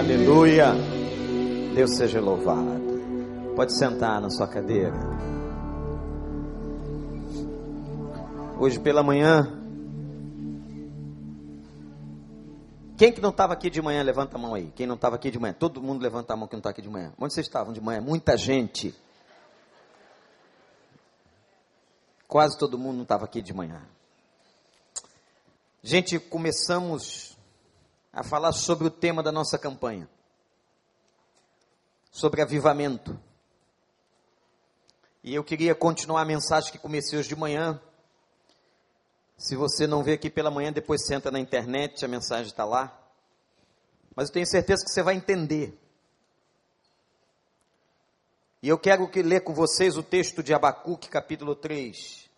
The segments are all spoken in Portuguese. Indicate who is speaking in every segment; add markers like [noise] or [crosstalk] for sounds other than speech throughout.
Speaker 1: Aleluia. Deus seja louvado. Pode sentar na sua cadeira. Hoje pela manhã. Quem que não estava aqui de manhã, levanta a mão aí. Quem não estava aqui de manhã? Todo mundo levanta a mão que não está aqui de manhã. Onde vocês estavam de manhã? Muita gente. Quase todo mundo não estava aqui de manhã. Gente, começamos a falar sobre o tema da nossa campanha. Sobre avivamento. E eu queria continuar a mensagem que comecei hoje de manhã. Se você não vê aqui pela manhã, depois senta na internet, a mensagem está lá. Mas eu tenho certeza que você vai entender. E eu quero que ler com vocês o texto de Abacuque, capítulo 3.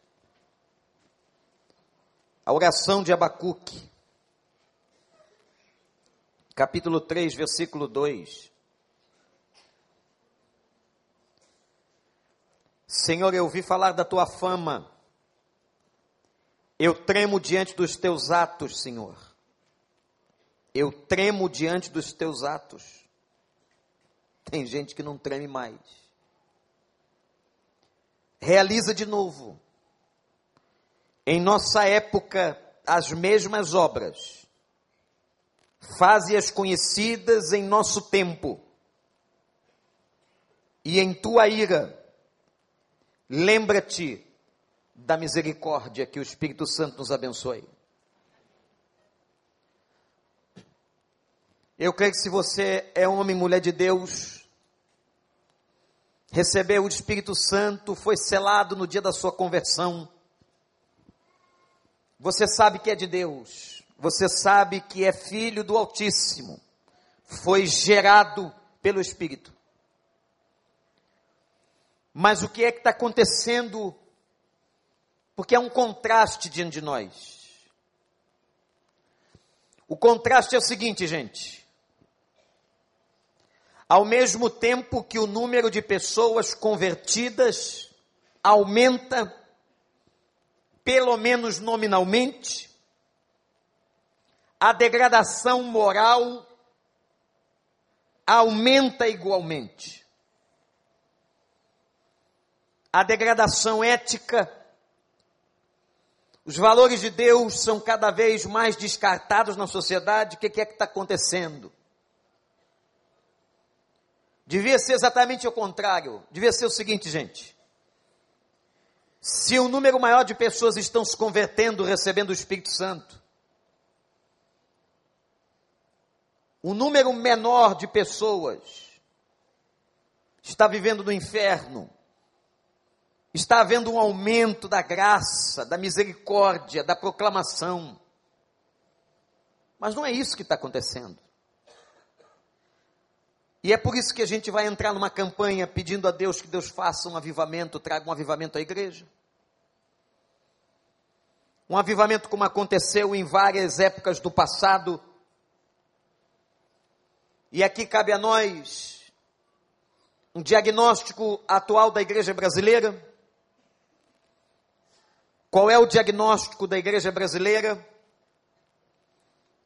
Speaker 1: A oração de Abacuque capítulo 3, versículo 2. Senhor, eu ouvi falar da tua fama. Eu tremo diante dos teus atos, Senhor. Eu tremo diante dos teus atos. Tem gente que não treme mais. Realiza de novo. Em nossa época, as mesmas obras faze-as conhecidas em nosso tempo. E em tua ira, lembra-te da misericórdia que o Espírito Santo nos abençoe. Eu creio que se você é homem e mulher de Deus, recebeu o Espírito Santo, foi selado no dia da sua conversão, você sabe que é de Deus você sabe que é filho do Altíssimo, foi gerado pelo Espírito. Mas o que é que está acontecendo? Porque é um contraste diante de nós. O contraste é o seguinte, gente. Ao mesmo tempo que o número de pessoas convertidas aumenta, pelo menos nominalmente, a degradação moral aumenta igualmente. A degradação ética, os valores de Deus são cada vez mais descartados na sociedade. O que é que está acontecendo? Devia ser exatamente o contrário. Devia ser o seguinte, gente. Se um número maior de pessoas estão se convertendo, recebendo o Espírito Santo, um número menor de pessoas está vivendo no inferno, está havendo um aumento da graça, da misericórdia, da proclamação. Mas não é isso que está acontecendo. E é por isso que a gente vai entrar numa campanha pedindo a Deus que Deus faça um avivamento, traga um avivamento à igreja. Um avivamento como aconteceu em várias épocas do passado, e aqui cabe a nós um diagnóstico atual da igreja brasileira. Qual é o diagnóstico da igreja brasileira?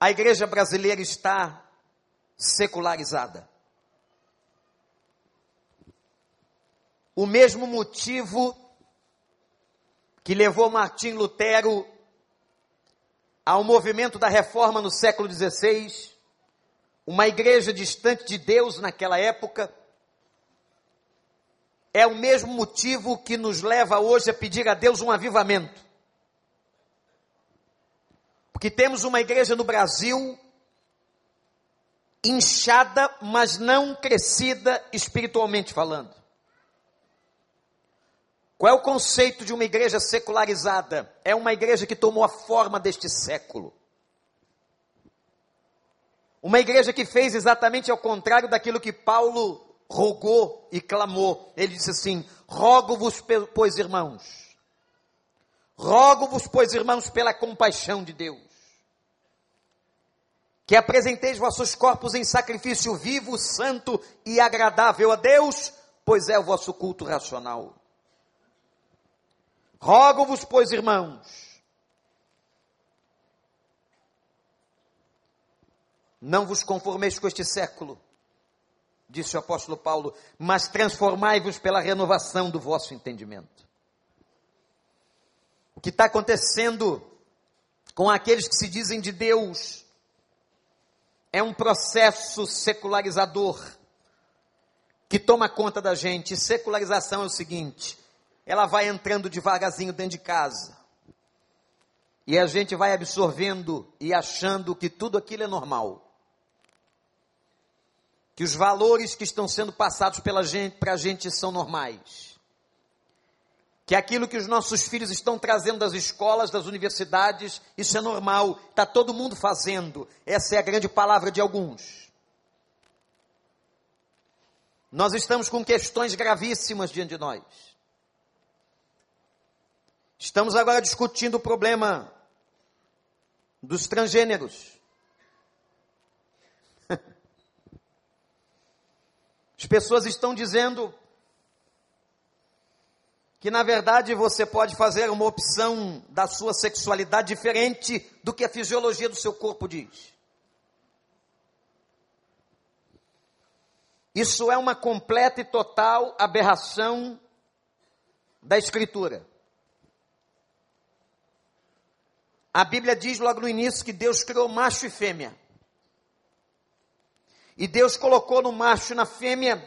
Speaker 1: A igreja brasileira está secularizada. O mesmo motivo que levou Martim Lutero ao movimento da reforma no século XVI uma igreja distante de Deus naquela época, é o mesmo motivo que nos leva hoje a pedir a Deus um avivamento. Porque temos uma igreja no Brasil inchada, mas não crescida espiritualmente falando. Qual é o conceito de uma igreja secularizada? É uma igreja que tomou a forma deste século. Uma igreja que fez exatamente ao contrário daquilo que Paulo rogou e clamou. Ele disse assim: Rogo-vos, pois irmãos, rogo-vos, pois irmãos, pela compaixão de Deus, que apresenteis vossos corpos em sacrifício vivo, santo e agradável a Deus, pois é o vosso culto racional. Rogo-vos, pois irmãos, Não vos conformeis com este século, disse o apóstolo Paulo, mas transformai-vos pela renovação do vosso entendimento. O que está acontecendo com aqueles que se dizem de Deus é um processo secularizador que toma conta da gente. E secularização é o seguinte: ela vai entrando devagarzinho dentro de casa. E a gente vai absorvendo e achando que tudo aquilo é normal. Que os valores que estão sendo passados gente, para a gente são normais. Que aquilo que os nossos filhos estão trazendo das escolas, das universidades, isso é normal, está todo mundo fazendo. Essa é a grande palavra de alguns. Nós estamos com questões gravíssimas diante de nós. Estamos agora discutindo o problema dos transgêneros. As pessoas estão dizendo que na verdade você pode fazer uma opção da sua sexualidade diferente do que a fisiologia do seu corpo diz. Isso é uma completa e total aberração da Escritura. A Bíblia diz logo no início que Deus criou macho e fêmea. E Deus colocou no macho e na fêmea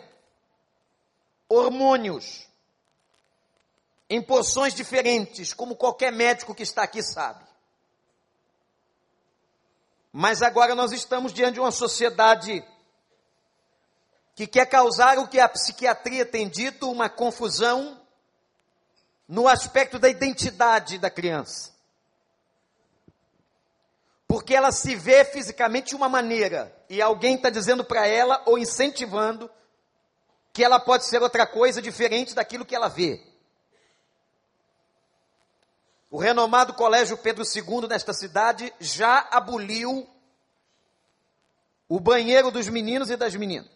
Speaker 1: hormônios em porções diferentes, como qualquer médico que está aqui sabe. Mas agora nós estamos diante de uma sociedade que quer causar o que a psiquiatria tem dito, uma confusão no aspecto da identidade da criança porque ela se vê fisicamente de uma maneira e alguém está dizendo para ela ou incentivando que ela pode ser outra coisa diferente daquilo que ela vê. O renomado Colégio Pedro II nesta cidade já aboliu o banheiro dos meninos e das meninas.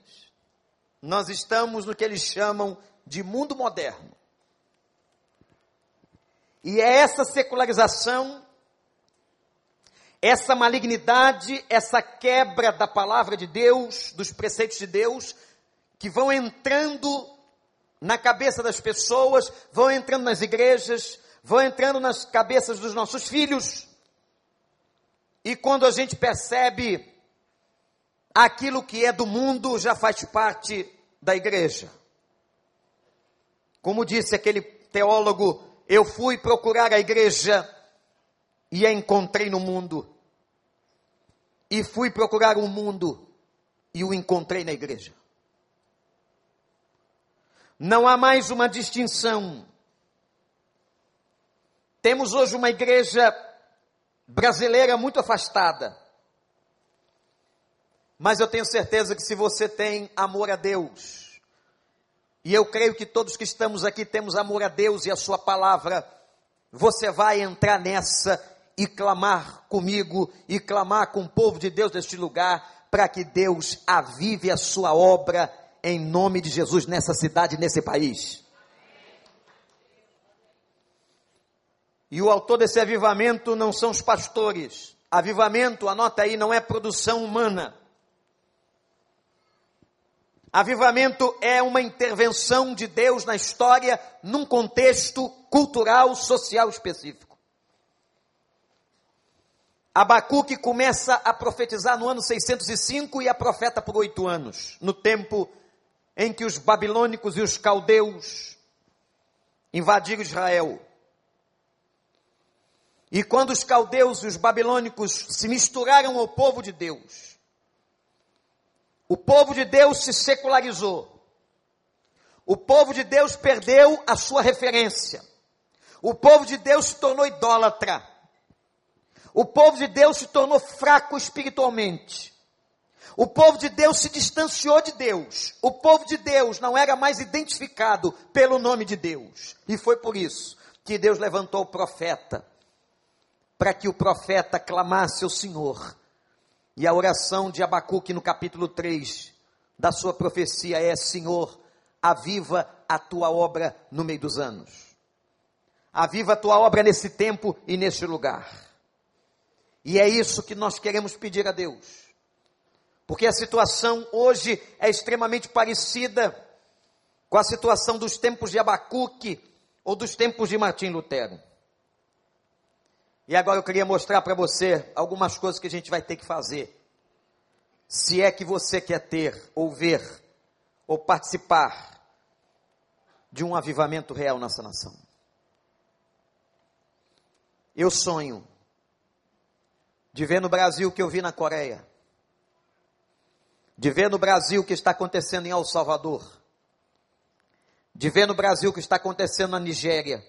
Speaker 1: Nós estamos no que eles chamam de mundo moderno. E é essa secularização essa malignidade, essa quebra da palavra de Deus, dos preceitos de Deus, que vão entrando na cabeça das pessoas, vão entrando nas igrejas, vão entrando nas cabeças dos nossos filhos. E quando a gente percebe aquilo que é do mundo já faz parte da igreja. Como disse aquele teólogo, eu fui procurar a igreja e a encontrei no mundo e fui procurar o mundo e o encontrei na igreja. Não há mais uma distinção. Temos hoje uma igreja brasileira muito afastada. Mas eu tenho certeza que se você tem amor a Deus, e eu creio que todos que estamos aqui temos amor a Deus e a Sua palavra, você vai entrar nessa e clamar comigo e clamar com o povo de Deus deste lugar, para que Deus avive a sua obra em nome de Jesus nessa cidade, nesse país. E o autor desse avivamento não são os pastores. Avivamento, anota aí, não é produção humana. Avivamento é uma intervenção de Deus na história num contexto cultural, social específico. Abacuque começa a profetizar no ano 605 e a profeta por oito anos, no tempo em que os babilônicos e os caldeus invadiram Israel. E quando os caldeus e os babilônicos se misturaram ao povo de Deus, o povo de Deus se secularizou. O povo de Deus perdeu a sua referência. O povo de Deus se tornou idólatra. O povo de Deus se tornou fraco espiritualmente. O povo de Deus se distanciou de Deus. O povo de Deus não era mais identificado pelo nome de Deus. E foi por isso que Deus levantou o profeta, para que o profeta clamasse ao Senhor. E a oração de Abacuque no capítulo 3 da sua profecia é: Senhor, aviva a tua obra no meio dos anos. Aviva a tua obra nesse tempo e nesse lugar. E é isso que nós queremos pedir a Deus. Porque a situação hoje é extremamente parecida com a situação dos tempos de Abacuque ou dos tempos de Martim Lutero. E agora eu queria mostrar para você algumas coisas que a gente vai ter que fazer. Se é que você quer ter, ou ver, ou participar de um avivamento real nessa nação. Eu sonho de ver no Brasil o que eu vi na Coreia, de ver no Brasil o que está acontecendo em El Salvador, de ver no Brasil o que está acontecendo na Nigéria,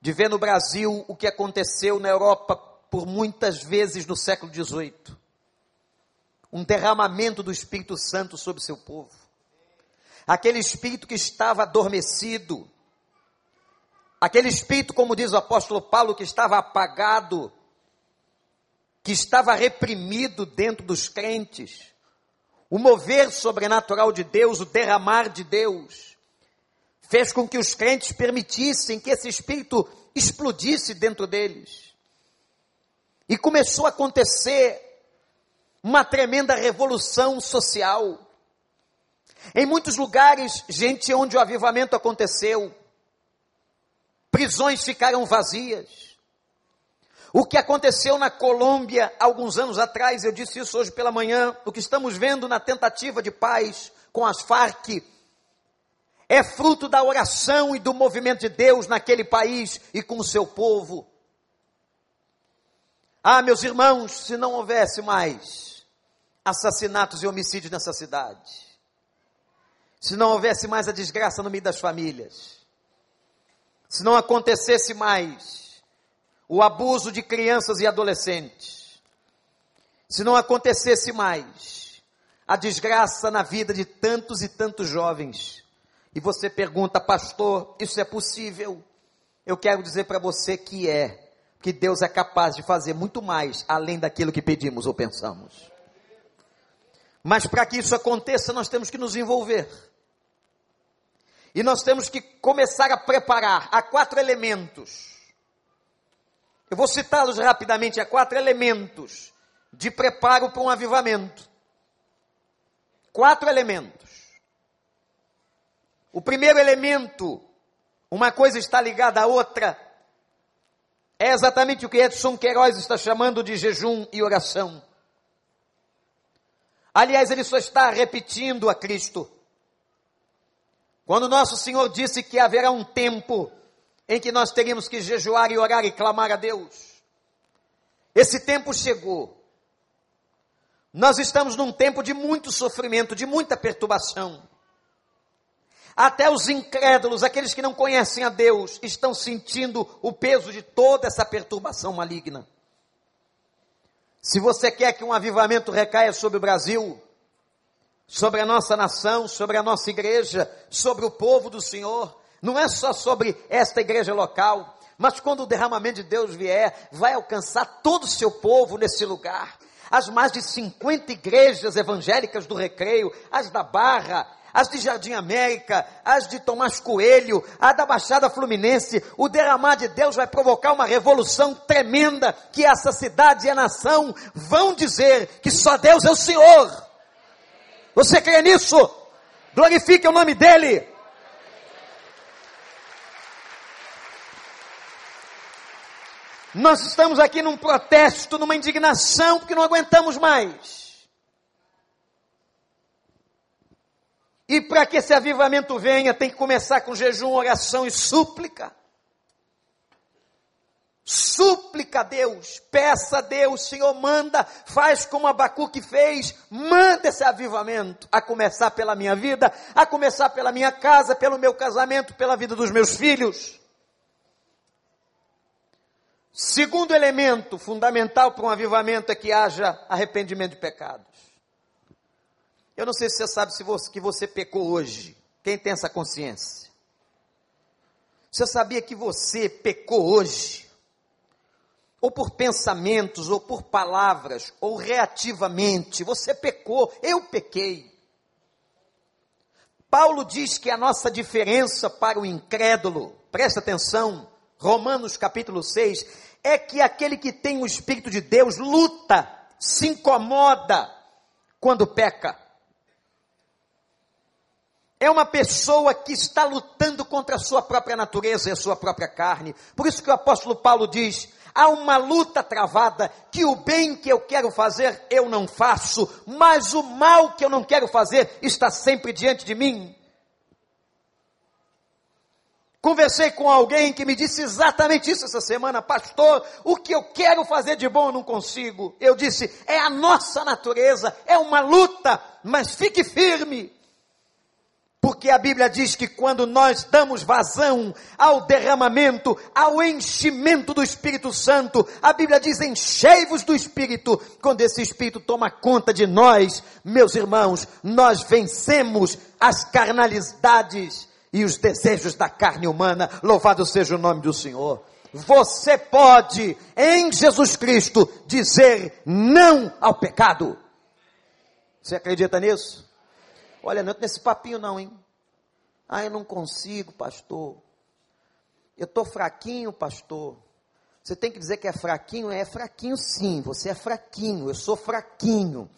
Speaker 1: de ver no Brasil o que aconteceu na Europa por muitas vezes no século XVIII. Um derramamento do Espírito Santo sobre seu povo. Aquele espírito que estava adormecido. Aquele espírito, como diz o apóstolo Paulo, que estava apagado, que estava reprimido dentro dos crentes. O mover sobrenatural de Deus, o derramar de Deus, fez com que os crentes permitissem que esse espírito explodisse dentro deles. E começou a acontecer uma tremenda revolução social. Em muitos lugares, gente, onde o avivamento aconteceu, prisões ficaram vazias. O que aconteceu na Colômbia alguns anos atrás, eu disse isso hoje pela manhã, o que estamos vendo na tentativa de paz com as Farc, é fruto da oração e do movimento de Deus naquele país e com o seu povo. Ah, meus irmãos, se não houvesse mais assassinatos e homicídios nessa cidade, se não houvesse mais a desgraça no meio das famílias, se não acontecesse mais o abuso de crianças e adolescentes, se não acontecesse mais a desgraça na vida de tantos e tantos jovens, e você pergunta, pastor, isso é possível? Eu quero dizer para você que é, que Deus é capaz de fazer muito mais além daquilo que pedimos ou pensamos. Mas para que isso aconteça, nós temos que nos envolver. E nós temos que começar a preparar. Há quatro elementos. Eu vou citá-los rapidamente. Há quatro elementos de preparo para um avivamento. Quatro elementos. O primeiro elemento, uma coisa está ligada à outra, é exatamente o que Edson Queiroz está chamando de jejum e oração. Aliás, ele só está repetindo a Cristo. Quando nosso Senhor disse que haverá um tempo em que nós teríamos que jejuar e orar e clamar a Deus. Esse tempo chegou. Nós estamos num tempo de muito sofrimento, de muita perturbação. Até os incrédulos, aqueles que não conhecem a Deus, estão sentindo o peso de toda essa perturbação maligna. Se você quer que um avivamento recaia sobre o Brasil, sobre a nossa nação, sobre a nossa igreja, sobre o povo do Senhor, não é só sobre esta igreja local, mas quando o derramamento de Deus vier, vai alcançar todo o seu povo nesse lugar. As mais de 50 igrejas evangélicas do Recreio, as da Barra, as de Jardim América, as de Tomás Coelho, a da Baixada Fluminense, o derramar de Deus vai provocar uma revolução tremenda que essa cidade e a nação vão dizer que só Deus é o Senhor. Você crê nisso? Glorifique o nome dEle. Nós estamos aqui num protesto, numa indignação, porque não aguentamos mais. E para que esse avivamento venha, tem que começar com jejum, oração e súplica. Súplica a Deus, peça a Deus, Senhor, manda, faz como Abacuque fez, manda esse avivamento, a começar pela minha vida, a começar pela minha casa, pelo meu casamento, pela vida dos meus filhos. Segundo elemento fundamental para um avivamento é que haja arrependimento de pecados. Eu não sei se você sabe se você, que você pecou hoje. Quem tem essa consciência? Você sabia que você pecou hoje? Ou por pensamentos, ou por palavras, ou reativamente. Você pecou, eu pequei. Paulo diz que a nossa diferença para o incrédulo, presta atenção, Romanos capítulo 6, é que aquele que tem o Espírito de Deus luta se incomoda quando peca. É uma pessoa que está lutando contra a sua própria natureza e a sua própria carne. Por isso que o apóstolo Paulo diz: há uma luta travada, que o bem que eu quero fazer eu não faço, mas o mal que eu não quero fazer está sempre diante de mim. Conversei com alguém que me disse exatamente isso essa semana, pastor, o que eu quero fazer de bom eu não consigo. Eu disse, é a nossa natureza, é uma luta, mas fique firme. Porque a Bíblia diz que quando nós damos vazão ao derramamento, ao enchimento do Espírito Santo, a Bíblia diz enchei-vos do Espírito. Quando esse Espírito toma conta de nós, meus irmãos, nós vencemos as carnalidades e os desejos da carne humana. Louvado seja o nome do Senhor. Você pode, em Jesus Cristo, dizer não ao pecado. Você acredita nisso? Olha, não é nesse papinho não, hein? Ah, eu não consigo, pastor. Eu estou fraquinho, pastor. Você tem que dizer que é fraquinho? É fraquinho sim, você é fraquinho, eu sou fraquinho.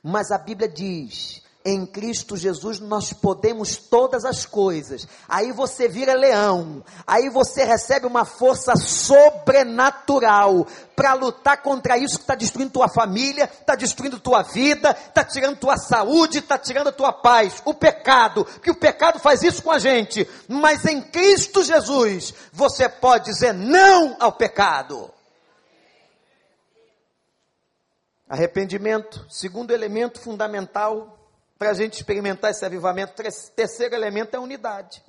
Speaker 1: Mas a Bíblia diz em Cristo Jesus nós podemos todas as coisas. Aí você vira leão. Aí você recebe uma força sobrenatural para lutar contra isso que está destruindo tua família, está destruindo tua vida, está tirando tua saúde, está tirando a tua paz. O pecado, que o pecado faz isso com a gente. Mas em Cristo Jesus você pode dizer não ao pecado. Arrependimento, segundo elemento fundamental para a gente experimentar esse avivamento. Terceiro elemento é a unidade.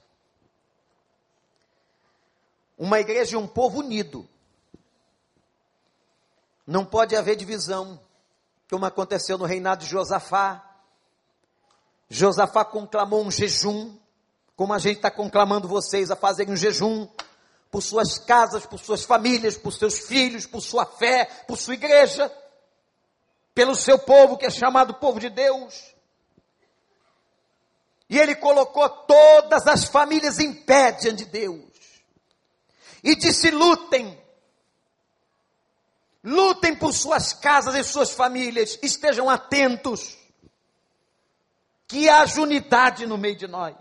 Speaker 1: Uma igreja e um povo unido. Não pode haver divisão, como aconteceu no reinado de Josafá. Josafá conclamou um jejum, como a gente está conclamando vocês a fazerem um jejum por suas casas, por suas famílias, por seus filhos, por sua fé, por sua igreja, pelo seu povo que é chamado povo de Deus. E ele colocou todas as famílias em pé diante de Deus. E disse: lutem. Lutem por suas casas e suas famílias. Estejam atentos. Que haja unidade no meio de nós.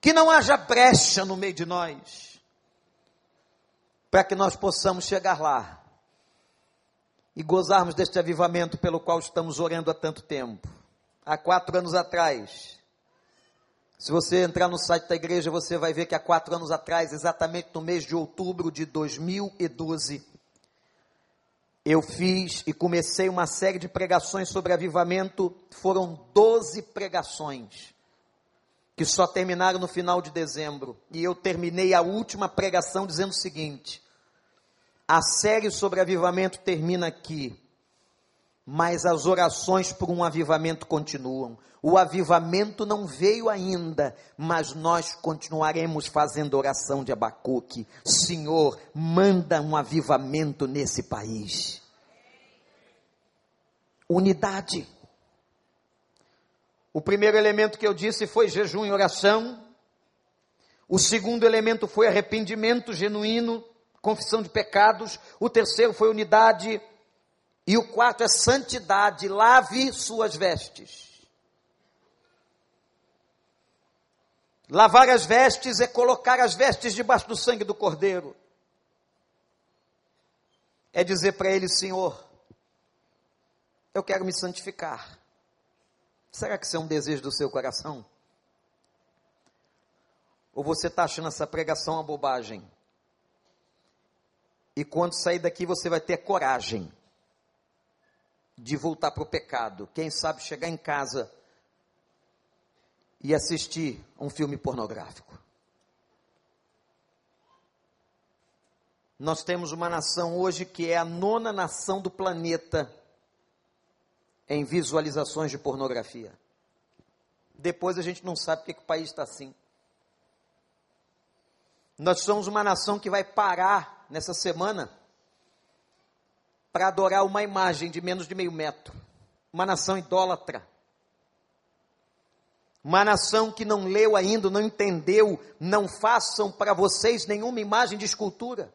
Speaker 1: Que não haja brecha no meio de nós. Para que nós possamos chegar lá e gozarmos deste avivamento pelo qual estamos orando há tanto tempo há quatro anos atrás. Se você entrar no site da igreja, você vai ver que há quatro anos atrás, exatamente no mês de outubro de 2012, eu fiz e comecei uma série de pregações sobre avivamento. Foram 12 pregações, que só terminaram no final de dezembro. E eu terminei a última pregação dizendo o seguinte: a série sobre avivamento termina aqui mas as orações por um avivamento continuam. O avivamento não veio ainda, mas nós continuaremos fazendo oração de Abacuque. Senhor, manda um avivamento nesse país. Unidade. O primeiro elemento que eu disse foi jejum e oração. O segundo elemento foi arrependimento genuíno, confissão de pecados. O terceiro foi unidade e o quarto é santidade, lave suas vestes. Lavar as vestes é colocar as vestes debaixo do sangue do Cordeiro. É dizer para ele, Senhor, eu quero me santificar. Será que isso é um desejo do seu coração? Ou você está achando essa pregação uma bobagem? E quando sair daqui você vai ter coragem de voltar para o pecado. Quem sabe chegar em casa e assistir um filme pornográfico. Nós temos uma nação hoje que é a nona nação do planeta em visualizações de pornografia. Depois a gente não sabe porque que o país está assim. Nós somos uma nação que vai parar nessa semana para adorar uma imagem de menos de meio metro. Uma nação idólatra. Uma nação que não leu ainda, não entendeu, não façam para vocês nenhuma imagem de escultura.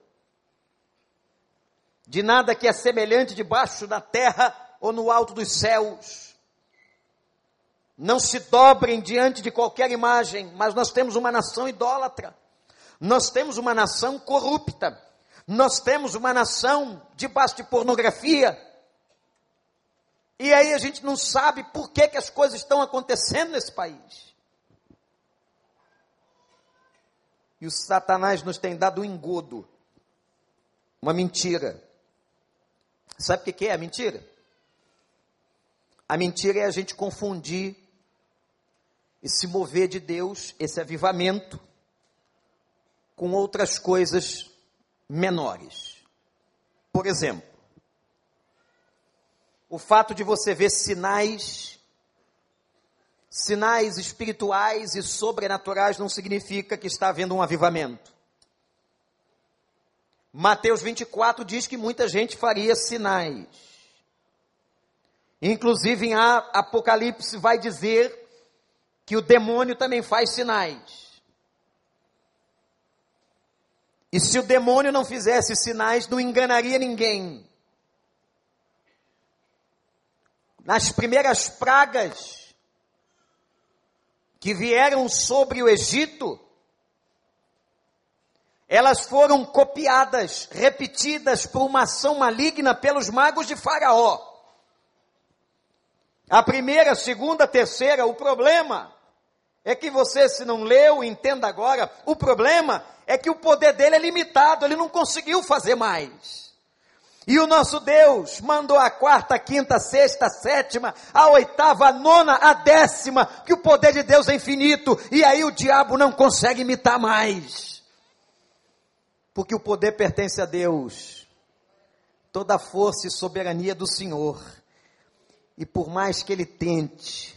Speaker 1: de nada que é semelhante debaixo da terra ou no alto dos céus. Não se dobrem diante de qualquer imagem, mas nós temos uma nação idólatra. Nós temos uma nação corrupta. Nós temos uma nação debaixo de pornografia. E aí a gente não sabe por que, que as coisas estão acontecendo nesse país. E o Satanás nos tem dado um engodo, uma mentira. Sabe o que é a mentira? A mentira é a gente confundir e se mover de Deus, esse avivamento, com outras coisas menores. Por exemplo, o fato de você ver sinais, sinais espirituais e sobrenaturais não significa que está havendo um avivamento. Mateus 24 diz que muita gente faria sinais. Inclusive em Apocalipse vai dizer que o demônio também faz sinais. E se o demônio não fizesse sinais, não enganaria ninguém. nas primeiras pragas que vieram sobre o Egito, elas foram copiadas, repetidas por uma ação maligna pelos magos de Faraó. A primeira, segunda, terceira, o problema é que você, se não leu, entenda agora, o problema é que o poder dele é limitado, ele não conseguiu fazer mais. E o nosso Deus mandou a quarta, a quinta, a sexta, a sétima, a oitava, a nona, a décima, que o poder de Deus é infinito, e aí o diabo não consegue imitar mais. Porque o poder pertence a Deus. Toda a força e soberania do Senhor. E por mais que ele tente,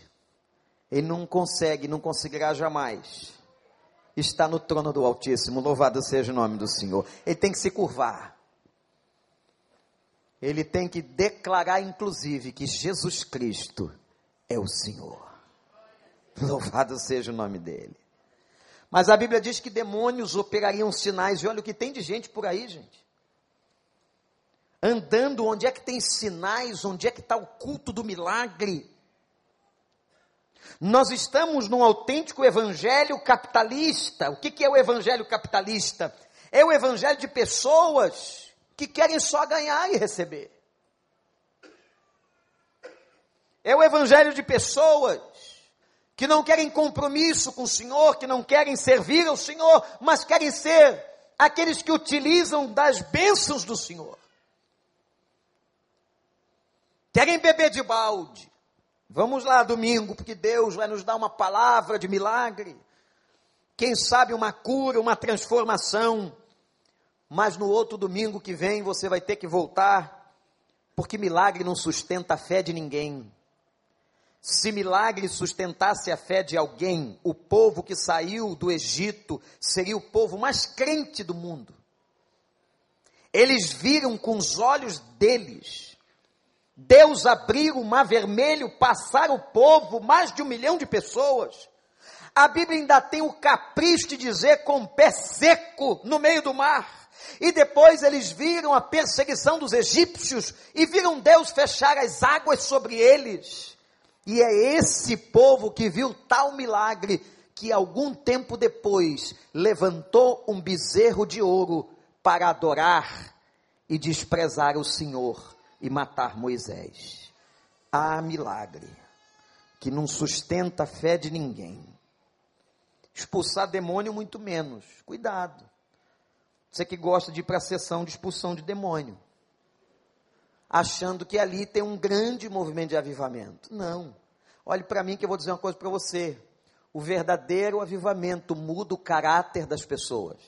Speaker 1: ele não consegue, não conseguirá jamais. Está no trono do Altíssimo, louvado seja o nome do Senhor. Ele tem que se curvar ele tem que declarar, inclusive, que Jesus Cristo é o Senhor. Louvado seja o nome dele. Mas a Bíblia diz que demônios operariam sinais, e olha o que tem de gente por aí, gente. Andando onde é que tem sinais, onde é que está o culto do milagre. Nós estamos num autêntico evangelho capitalista. O que, que é o evangelho capitalista? É o evangelho de pessoas que querem só ganhar e receber. É o evangelho de pessoas que não querem compromisso com o Senhor, que não querem servir ao Senhor, mas querem ser aqueles que utilizam das bênçãos do Senhor. Querem beber de balde. Vamos lá domingo, porque Deus vai nos dar uma palavra de milagre. Quem sabe uma cura, uma transformação mas no outro domingo que vem você vai ter que voltar, porque milagre não sustenta a fé de ninguém. Se milagre sustentasse a fé de alguém, o povo que saiu do Egito seria o povo mais crente do mundo. Eles viram com os olhos deles Deus abrir o mar vermelho, passar o povo, mais de um milhão de pessoas. A Bíblia ainda tem o capricho de dizer com o pé seco no meio do mar. E depois eles viram a perseguição dos egípcios e viram Deus fechar as águas sobre eles. E é esse povo que viu tal milagre que algum tempo depois levantou um bezerro de ouro para adorar e desprezar o Senhor e matar Moisés. Há milagre que não sustenta a fé de ninguém. Expulsar demônio, muito menos. Cuidado. Você que gosta de ir para a sessão de expulsão de demônio, achando que ali tem um grande movimento de avivamento. Não. Olhe para mim que eu vou dizer uma coisa para você. O verdadeiro avivamento muda o caráter das pessoas.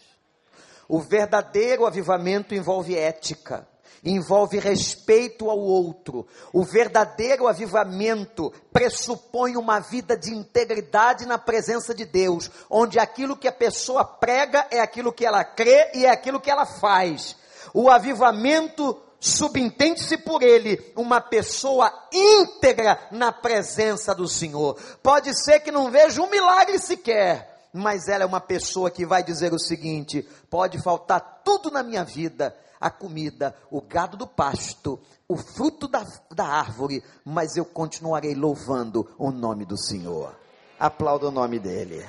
Speaker 1: O verdadeiro avivamento envolve ética envolve respeito ao outro. O verdadeiro avivamento pressupõe uma vida de integridade na presença de Deus, onde aquilo que a pessoa prega é aquilo que ela crê e é aquilo que ela faz. O avivamento subentende-se por ele uma pessoa íntegra na presença do Senhor. Pode ser que não veja um milagre sequer, mas ela é uma pessoa que vai dizer o seguinte: pode faltar tudo na minha vida, a comida, o gado do pasto, o fruto da, da árvore, mas eu continuarei louvando o nome do Senhor. Aplauda o nome dele.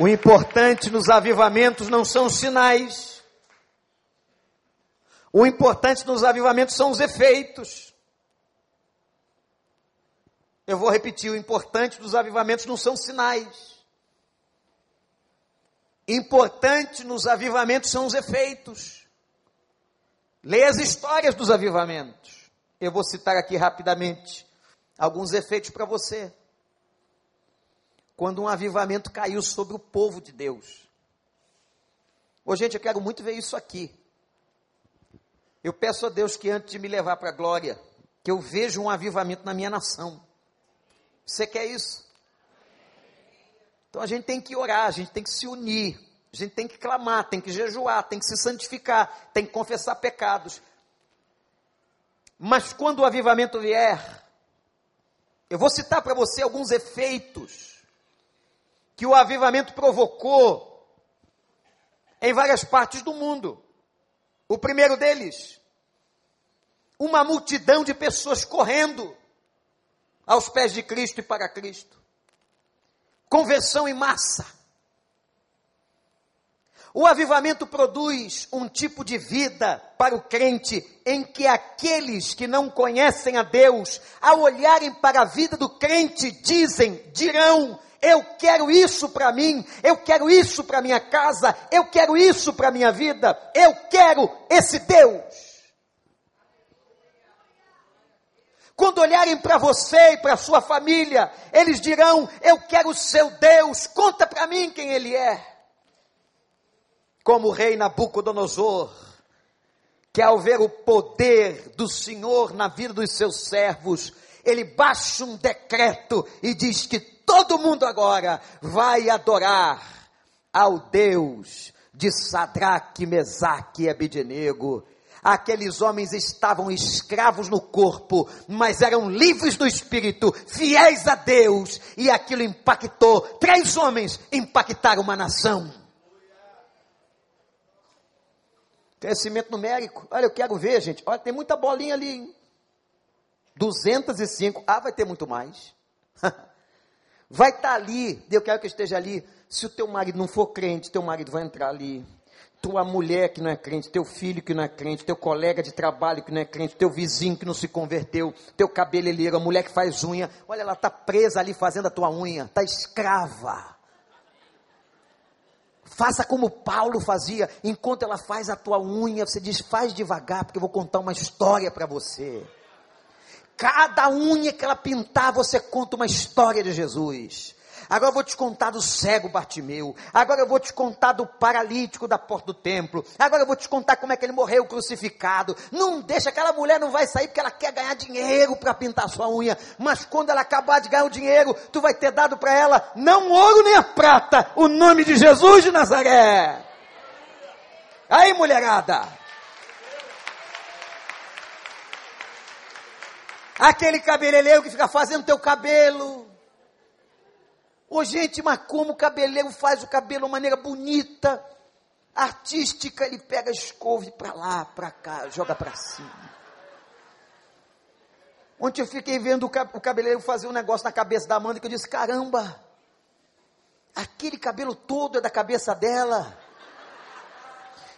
Speaker 1: O importante nos avivamentos não são os sinais. O importante nos avivamentos são os efeitos. Eu vou repetir: o importante dos avivamentos não são sinais. Importante nos avivamentos são os efeitos. Leia as histórias dos avivamentos. Eu vou citar aqui rapidamente alguns efeitos para você. Quando um avivamento caiu sobre o povo de Deus. Ô, gente, eu quero muito ver isso aqui. Eu peço a Deus que antes de me levar para a glória, que eu veja um avivamento na minha nação. Você quer isso? Então a gente tem que orar, a gente tem que se unir, a gente tem que clamar, tem que jejuar, tem que se santificar, tem que confessar pecados. Mas quando o avivamento vier, eu vou citar para você alguns efeitos que o avivamento provocou em várias partes do mundo. O primeiro deles, uma multidão de pessoas correndo aos pés de Cristo e para Cristo. Conversão em massa. O avivamento produz um tipo de vida para o crente em que aqueles que não conhecem a Deus, ao olharem para a vida do crente, dizem, dirão, eu quero isso para mim, eu quero isso para minha casa, eu quero isso para minha vida, eu quero esse Deus. Quando olharem para você e para sua família, eles dirão: Eu quero o seu Deus, conta para mim quem ele é. Como o rei Nabucodonosor, que ao ver o poder do Senhor na vida dos seus servos, ele baixa um decreto e diz que todo mundo agora vai adorar ao Deus de Sadraque, Mesaque e Abidinego. Aqueles homens estavam escravos no corpo, mas eram livres do espírito, fiéis a Deus, e aquilo impactou. Três homens impactaram uma nação. Crescimento numérico. Olha, eu quero ver, gente. Olha, tem muita bolinha ali. Hein? 205. Ah, vai ter muito mais. [laughs] vai estar tá ali. Eu quero que esteja ali. Se o teu marido não for crente, teu marido vai entrar ali tua mulher que não é crente, teu filho que não é crente, teu colega de trabalho que não é crente, teu vizinho que não se converteu, teu cabeleireiro, a mulher que faz unha, olha, ela está presa ali fazendo a tua unha, está escrava. Faça como Paulo fazia, enquanto ela faz a tua unha, você diz, faz devagar, porque eu vou contar uma história para você. Cada unha que ela pintar, você conta uma história de Jesus. Agora eu vou te contar do cego Bartimeu. Agora eu vou te contar do paralítico da porta do templo. Agora eu vou te contar como é que ele morreu crucificado. Não deixa, aquela mulher não vai sair porque ela quer ganhar dinheiro para pintar sua unha. Mas quando ela acabar de ganhar o dinheiro, tu vai ter dado para ela não ouro nem a prata, o nome de Jesus de Nazaré. Aí, mulherada. Aquele cabeleireiro que fica fazendo teu cabelo. Ô gente, mas como o cabeleireiro faz o cabelo de uma maneira bonita, artística, ele pega a escova para lá, para cá, joga para cima. Ontem eu fiquei vendo o cabeleireiro fazer um negócio na cabeça da Amanda que eu disse: caramba, aquele cabelo todo é da cabeça dela.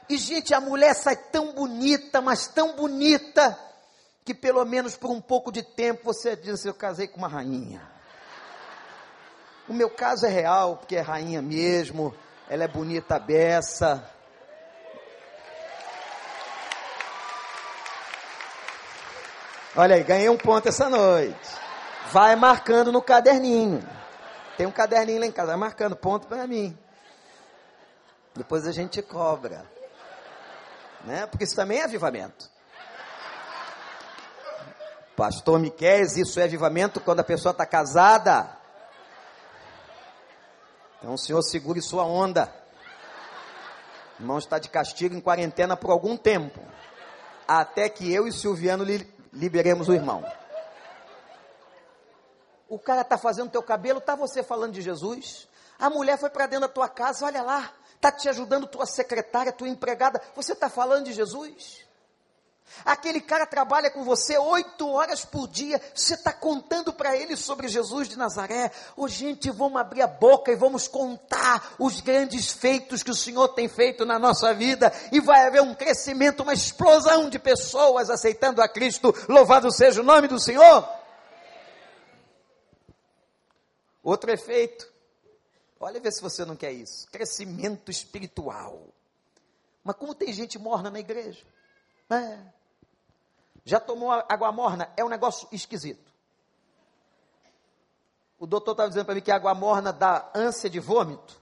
Speaker 1: E gente, a mulher sai tão bonita, mas tão bonita, que pelo menos por um pouco de tempo você diz eu casei com uma rainha. O meu caso é real, porque é rainha mesmo, ela é bonita beça. Olha aí, ganhei um ponto essa noite. Vai marcando no caderninho. Tem um caderninho lá em casa, vai marcando ponto para mim. Depois a gente cobra. Né? Porque isso também é avivamento. Pastor Miquel, isso é avivamento quando a pessoa está casada. Então senhor segure sua onda. O irmão está de castigo em quarentena por algum tempo. Até que eu e Silviano li liberemos o irmão. O cara está fazendo teu cabelo, está você falando de Jesus? A mulher foi para dentro da tua casa, olha lá, está te ajudando tua secretária, tua empregada, você está falando de Jesus? Aquele cara trabalha com você oito horas por dia, você está contando para ele sobre Jesus de Nazaré. Ô gente, vamos abrir a boca e vamos contar os grandes feitos que o Senhor tem feito na nossa vida, e vai haver um crescimento, uma explosão de pessoas aceitando a Cristo. Louvado seja o nome do Senhor. Outro efeito, olha ver se você não quer isso: crescimento espiritual. Mas como tem gente morna na igreja? É. Já tomou água morna? É um negócio esquisito. O doutor estava dizendo para mim que água morna dá ânsia de vômito.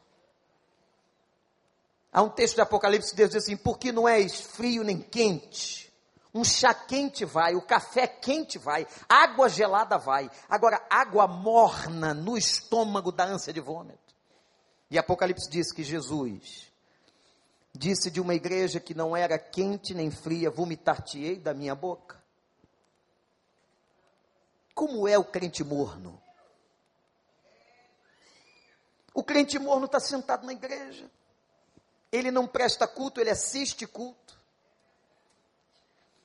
Speaker 1: Há um texto de Apocalipse que Deus diz assim: porque não és frio nem quente. Um chá quente vai, o café quente vai, água gelada vai. Agora, água morna no estômago da ânsia de vômito. E Apocalipse diz que Jesus disse de uma igreja que não era quente nem fria: vomitar-te-ei da minha boca. Como é o crente morno? O crente morno está sentado na igreja. Ele não presta culto, ele assiste culto.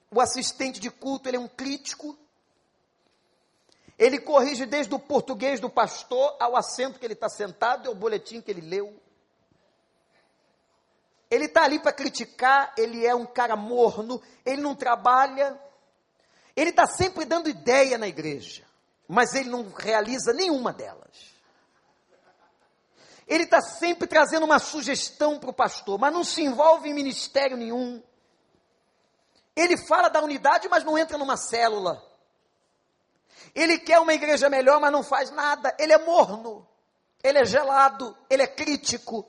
Speaker 1: O assistente de culto, ele é um crítico. Ele corrige desde o português do pastor ao assento que ele está sentado e ao boletim que ele leu. Ele está ali para criticar, ele é um cara morno, ele não trabalha, ele está sempre dando ideia na igreja, mas ele não realiza nenhuma delas. Ele está sempre trazendo uma sugestão para o pastor, mas não se envolve em ministério nenhum. Ele fala da unidade, mas não entra numa célula. Ele quer uma igreja melhor, mas não faz nada. Ele é morno, ele é gelado, ele é crítico.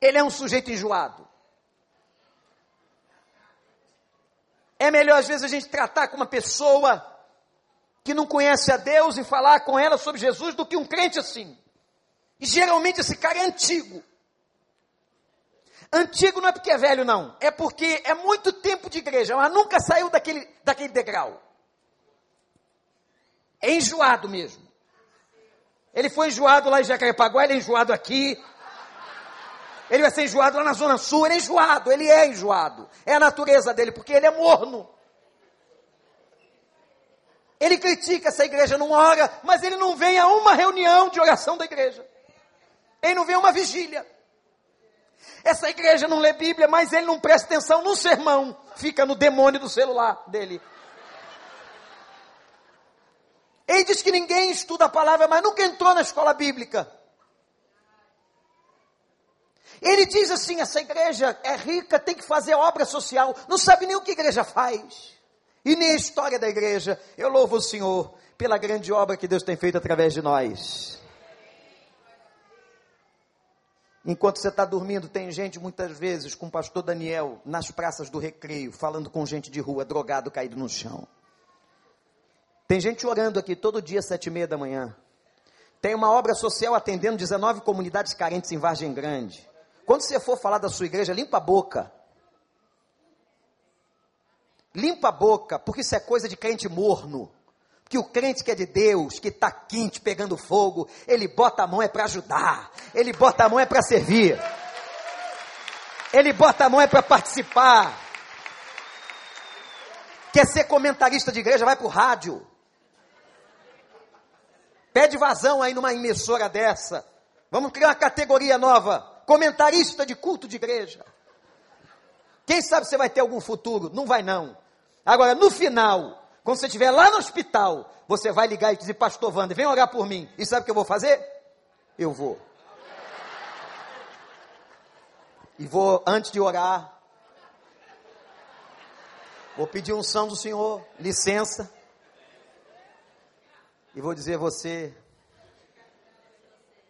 Speaker 1: Ele é um sujeito enjoado. É melhor às vezes a gente tratar com uma pessoa que não conhece a Deus e falar com ela sobre Jesus do que um crente assim. E geralmente esse cara é antigo. Antigo não é porque é velho, não. É porque é muito tempo de igreja, mas nunca saiu daquele, daquele degrau. É enjoado mesmo. Ele foi enjoado lá em Jacarepaguá, ele é enjoado aqui, ele vai ser enjoado lá na Zona Sul, ele é enjoado, ele é enjoado. É a natureza dele, porque ele é morno. Ele critica essa igreja não ora, mas ele não vem a uma reunião de oração da igreja. Ele não vem a uma vigília. Essa igreja não lê Bíblia, mas ele não presta atenção no sermão. Fica no demônio do celular dele. Ele diz que ninguém estuda a palavra, mas nunca entrou na escola bíblica. Ele diz assim: essa igreja é rica, tem que fazer obra social, não sabe nem o que a igreja faz, e nem a história da igreja. Eu louvo o Senhor pela grande obra que Deus tem feito através de nós. Enquanto você está dormindo, tem gente muitas vezes com o pastor Daniel nas praças do recreio, falando com gente de rua, drogado, caído no chão. Tem gente orando aqui todo dia, sete e meia da manhã. Tem uma obra social atendendo 19 comunidades carentes em Vargem Grande. Quando você for falar da sua igreja, limpa a boca. Limpa a boca, porque isso é coisa de crente morno. Que o crente que é de Deus, que está quente, pegando fogo, ele bota a mão é para ajudar, ele bota a mão é para servir, ele bota a mão é para participar. Quer ser comentarista de igreja, vai para o rádio. Pede vazão aí numa emissora dessa. Vamos criar uma categoria nova comentarista de culto de igreja. Quem sabe você vai ter algum futuro? Não vai não. Agora, no final, quando você estiver lá no hospital, você vai ligar e dizer, pastor Wander, vem orar por mim. E sabe o que eu vou fazer? Eu vou. E vou, antes de orar, vou pedir unção do Senhor, licença. E vou dizer você,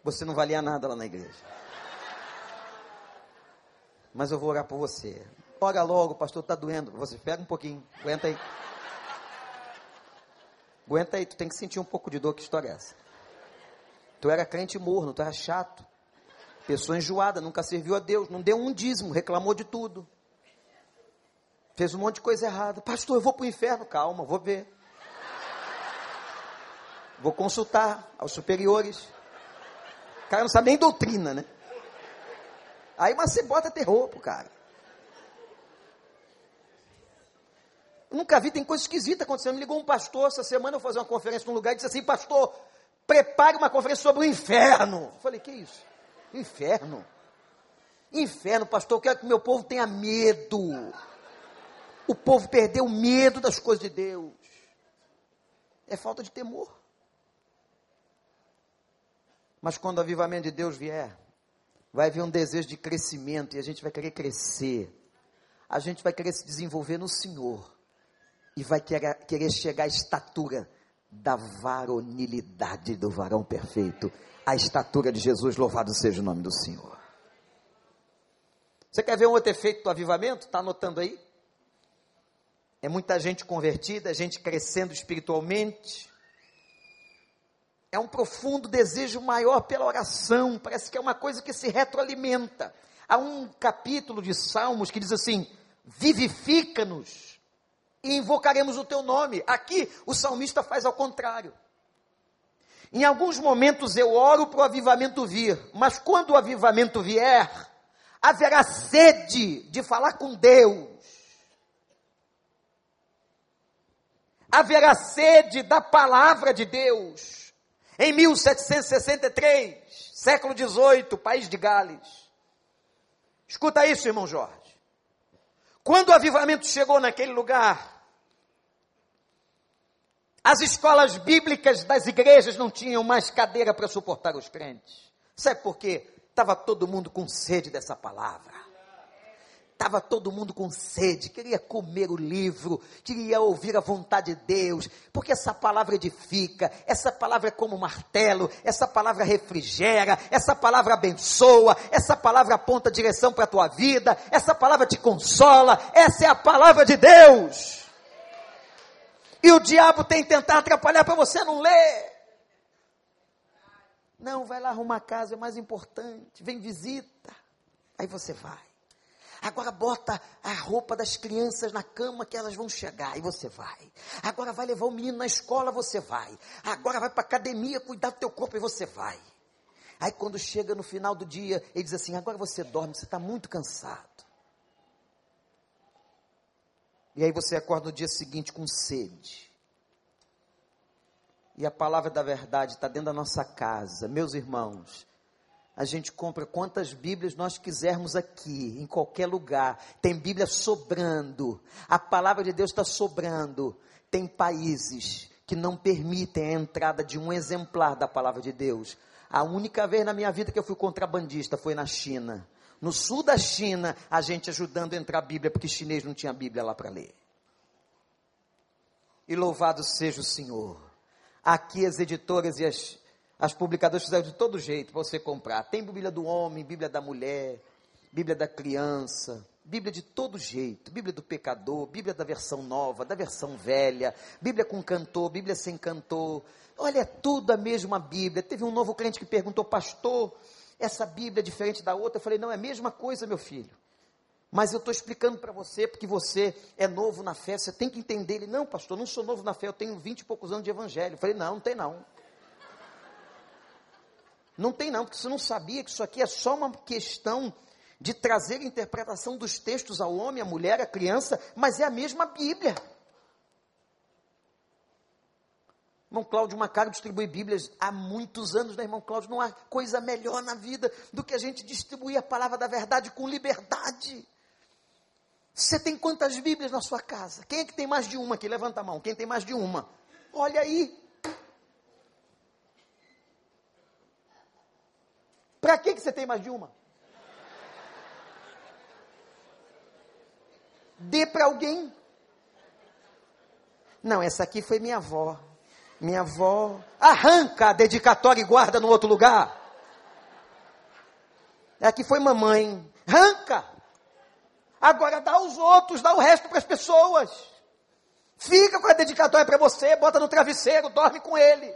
Speaker 1: você não valia nada lá na igreja mas eu vou orar por você. Ora logo, pastor, está doendo. Você pega um pouquinho, aguenta aí. Aguenta aí, tu tem que sentir um pouco de dor, que história é essa? Tu era crente morno, tu era chato. Pessoa enjoada, nunca serviu a Deus, não deu um dízimo, reclamou de tudo. Fez um monte de coisa errada. Pastor, eu vou para o inferno. Calma, vou ver. Vou consultar aos superiores. O cara não sabe nem doutrina, né? Aí você bota pro cara. Nunca vi, tem coisa esquisita acontecendo. Me ligou um pastor essa semana, eu vou fazer uma conferência num lugar e disse assim, pastor, prepare uma conferência sobre o inferno. Eu falei, que isso? Inferno? Inferno, pastor, eu quero que meu povo tenha medo. O povo perdeu o medo das coisas de Deus. É falta de temor. Mas quando o avivamento de Deus vier, vai haver um desejo de crescimento e a gente vai querer crescer. A gente vai querer se desenvolver no Senhor e vai querer, querer chegar à estatura da varonilidade do varão perfeito, a estatura de Jesus, louvado seja o nome do Senhor. Você quer ver um outro efeito do avivamento? Está anotando aí? É muita gente convertida, gente crescendo espiritualmente. É um profundo desejo maior pela oração, parece que é uma coisa que se retroalimenta. Há um capítulo de Salmos que diz assim: vivifica-nos e invocaremos o teu nome. Aqui o salmista faz ao contrário. Em alguns momentos eu oro para o avivamento vir, mas quando o avivamento vier, haverá sede de falar com Deus. Haverá sede da palavra de Deus. Em 1763, século XVIII, país de Gales. Escuta isso, irmão Jorge. Quando o avivamento chegou naquele lugar, as escolas bíblicas das igrejas não tinham mais cadeira para suportar os crentes. Sabe por quê? Estava todo mundo com sede dessa palavra. Estava todo mundo com sede, queria comer o livro, queria ouvir a vontade de Deus, porque essa palavra edifica, essa palavra é como martelo, essa palavra refrigera, essa palavra abençoa, essa palavra aponta direção para a tua vida, essa palavra te consola, essa é a palavra de Deus. E o diabo tem tentado atrapalhar para você não ler. Não, vai lá arrumar casa, é mais importante, vem visita. Aí você vai. Agora bota a roupa das crianças na cama que elas vão chegar e você vai. Agora vai levar o menino na escola, você vai. Agora vai para academia cuidar do teu corpo e você vai. Aí quando chega no final do dia, ele diz assim: agora você dorme, você está muito cansado. E aí você acorda no dia seguinte com sede. E a palavra da verdade está dentro da nossa casa. Meus irmãos, a gente compra quantas Bíblias nós quisermos aqui, em qualquer lugar. Tem Bíblia sobrando. A palavra de Deus está sobrando. Tem países que não permitem a entrada de um exemplar da palavra de Deus. A única vez na minha vida que eu fui contrabandista foi na China. No sul da China, a gente ajudando a entrar a Bíblia, porque chinês não tinha Bíblia lá para ler. E louvado seja o Senhor. Aqui as editoras e as as publicadoras fizeram de todo jeito para você comprar. Tem Bíblia do homem, Bíblia da mulher, Bíblia da criança, Bíblia de todo jeito, Bíblia do pecador, Bíblia da versão nova, da versão velha, Bíblia com cantor, Bíblia sem cantor. Olha, é tudo a mesma Bíblia. Teve um novo crente que perguntou, pastor, essa Bíblia é diferente da outra? Eu falei, não, é a mesma coisa, meu filho. Mas eu estou explicando para você, porque você é novo na fé, você tem que entender. Ele, não, pastor, não sou novo na fé, eu tenho vinte e poucos anos de evangelho. Eu falei, não, não tem não. Não tem não, porque você não sabia que isso aqui é só uma questão de trazer a interpretação dos textos ao homem, à mulher, à criança, mas é a mesma Bíblia. Irmão Cláudio Macaro distribui Bíblias há muitos anos, né, irmão Cláudio? Não há coisa melhor na vida do que a gente distribuir a palavra da verdade com liberdade. Você tem quantas Bíblias na sua casa? Quem é que tem mais de uma aqui? Levanta a mão. Quem tem mais de uma? Olha aí. Para que, que você tem mais de uma? Dê para alguém. Não, essa aqui foi minha avó. Minha avó. Arranca a dedicatória e guarda no outro lugar. Aqui foi mamãe. Arranca. Agora dá aos outros, dá o resto para as pessoas. Fica com a dedicatória para você, bota no travesseiro, dorme com ele.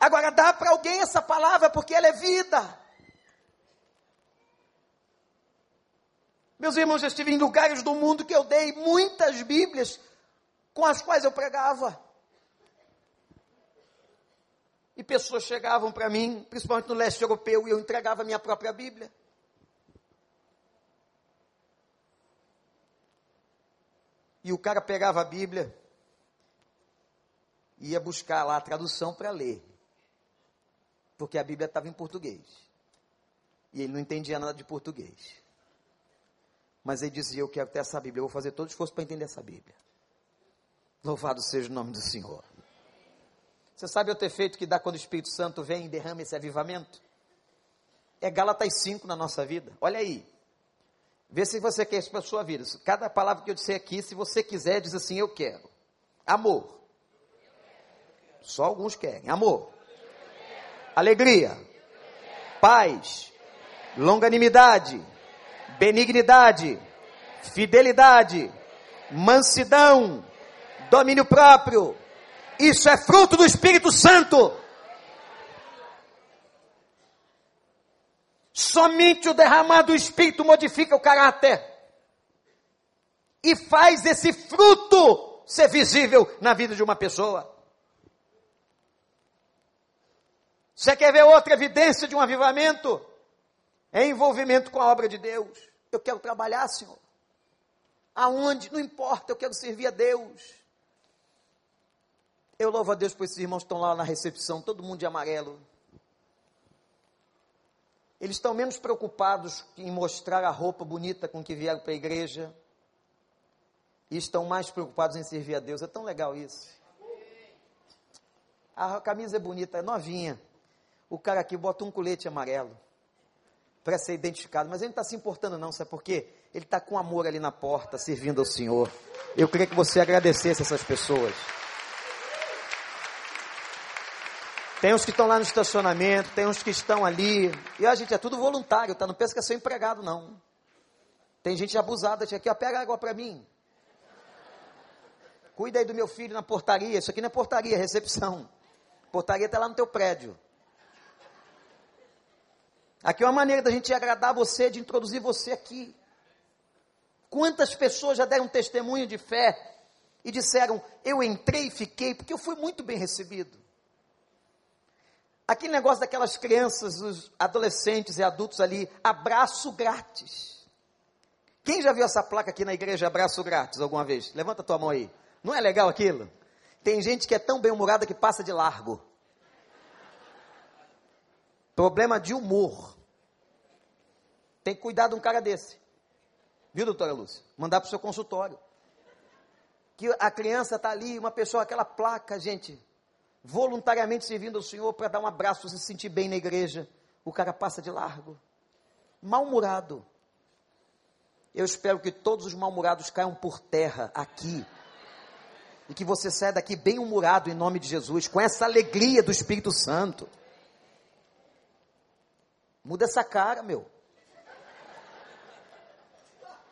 Speaker 1: Agora dá para alguém essa palavra porque ela é vida. Meus irmãos, eu estive em lugares do mundo que eu dei muitas Bíblias com as quais eu pregava. E pessoas chegavam para mim, principalmente no leste europeu, e eu entregava a minha própria Bíblia. E o cara pegava a Bíblia, ia buscar lá a tradução para ler. Porque a Bíblia estava em português. E ele não entendia nada de português. Mas ele dizia: Eu quero ter essa Bíblia, eu vou fazer todo o esforço para entender essa Bíblia. Louvado seja o nome do Senhor. Você sabe o efeito que dá quando o Espírito Santo vem e derrama esse avivamento? É Gálatas 5 na nossa vida. Olha aí. Vê se você quer isso para a sua vida. Cada palavra que eu disser aqui, se você quiser, diz assim: Eu quero. Amor. Só alguns querem. Amor. Alegria. Paz. Longanimidade. Benignidade. Fidelidade. Mansidão. Domínio próprio. Isso é fruto do Espírito Santo. Somente o derramado do Espírito modifica o caráter e faz esse fruto ser visível na vida de uma pessoa. Você quer ver outra evidência de um avivamento? É envolvimento com a obra de Deus. Eu quero trabalhar, Senhor. Aonde? Não importa, eu quero servir a Deus. Eu louvo a Deus por esses irmãos que estão lá na recepção, todo mundo de amarelo. Eles estão menos preocupados em mostrar a roupa bonita com que vieram para a igreja. E estão mais preocupados em servir a Deus. É tão legal isso. A camisa é bonita, é novinha. O cara aqui bota um colete amarelo para ser identificado, mas ele não está se importando não, sabe por quê? Ele está com amor ali na porta, servindo ao Senhor. Eu queria que você agradecesse essas pessoas. Tem uns que estão lá no estacionamento, tem uns que estão ali. E a gente é tudo voluntário, tá? Não pensa que é seu empregado, não. Tem gente abusada, aqui, ó, pega água para mim. Cuida aí do meu filho na portaria. Isso aqui não é portaria, é recepção. Portaria está lá no teu prédio. Aqui é uma maneira da gente agradar você, de introduzir você aqui. Quantas pessoas já deram testemunho de fé e disseram: Eu entrei e fiquei, porque eu fui muito bem recebido. Aquele negócio daquelas crianças, os adolescentes e adultos ali, abraço grátis. Quem já viu essa placa aqui na igreja, abraço grátis, alguma vez? Levanta a tua mão aí. Não é legal aquilo? Tem gente que é tão bem-humorada que passa de largo. Problema de humor. Tem que cuidar de um cara desse. Viu, doutora Lúcia? Mandar para o seu consultório. Que a criança está ali, uma pessoa, aquela placa, gente, voluntariamente servindo ao Senhor para dar um abraço, se sentir bem na igreja. O cara passa de largo. Mal-humorado. Eu espero que todos os mal-humorados caiam por terra aqui. E que você saia daqui bem humorado em nome de Jesus, com essa alegria do Espírito Santo. Muda essa cara, meu.